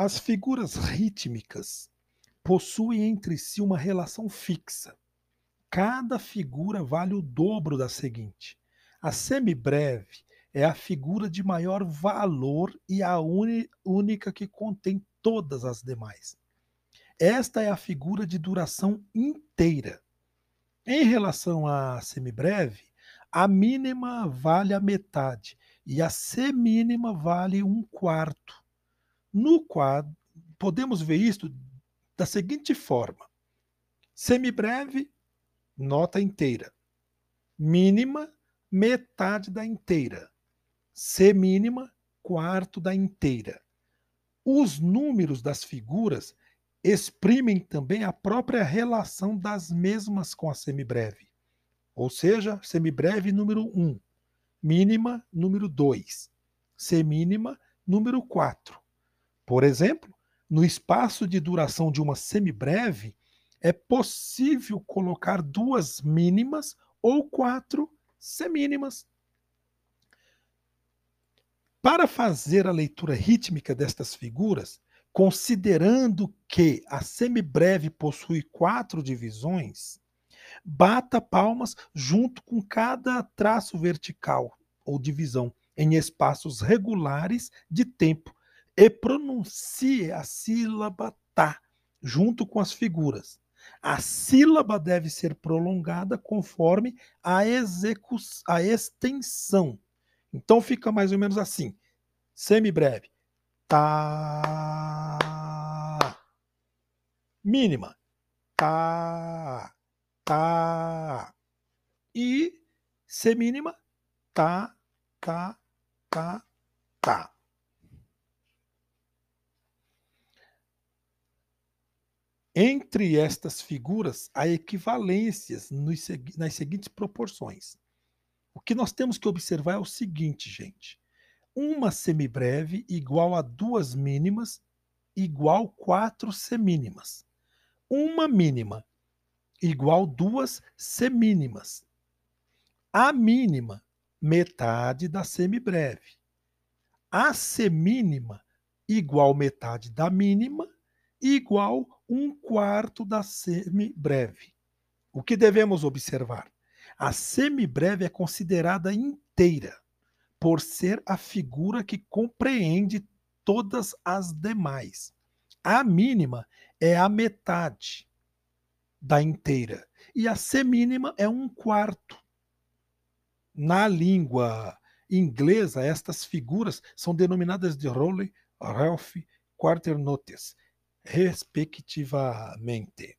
As figuras rítmicas possuem entre si uma relação fixa. Cada figura vale o dobro da seguinte. A semibreve é a figura de maior valor e a única que contém todas as demais. Esta é a figura de duração inteira. Em relação à semibreve, a mínima vale a metade e a semínima vale um quarto. No quadro, podemos ver isto da seguinte forma: semibreve, nota inteira. Mínima, metade da inteira. Semínima, quarto da inteira. Os números das figuras exprimem também a própria relação das mesmas com a semibreve. Ou seja, semibreve número 1, mínima número 2, semínima número 4. Por exemplo, no espaço de duração de uma semibreve, é possível colocar duas mínimas ou quatro semínimas. Para fazer a leitura rítmica destas figuras, considerando que a semibreve possui quatro divisões, bata palmas junto com cada traço vertical ou divisão em espaços regulares de tempo e pronuncie a sílaba tá junto com as figuras. A sílaba deve ser prolongada conforme a, a extensão. Então fica mais ou menos assim, semibreve. Tá. Mínima. Tá. Tá. E semínima. Tá, tá, tá, tá. Entre estas figuras, há equivalências nos, nas seguintes proporções. O que nós temos que observar é o seguinte, gente. Uma semibreve igual a duas mínimas igual quatro semínimas. Uma mínima igual duas semínimas. A mínima, metade da semibreve. A semínima igual metade da mínima igual um quarto da semibreve. O que devemos observar? A semibreve é considerada inteira, por ser a figura que compreende todas as demais. A mínima é a metade da inteira e a semínima é um quarto. Na língua inglesa, estas figuras são denominadas de Rowley, Ralph, Quarter Notes respectivamente.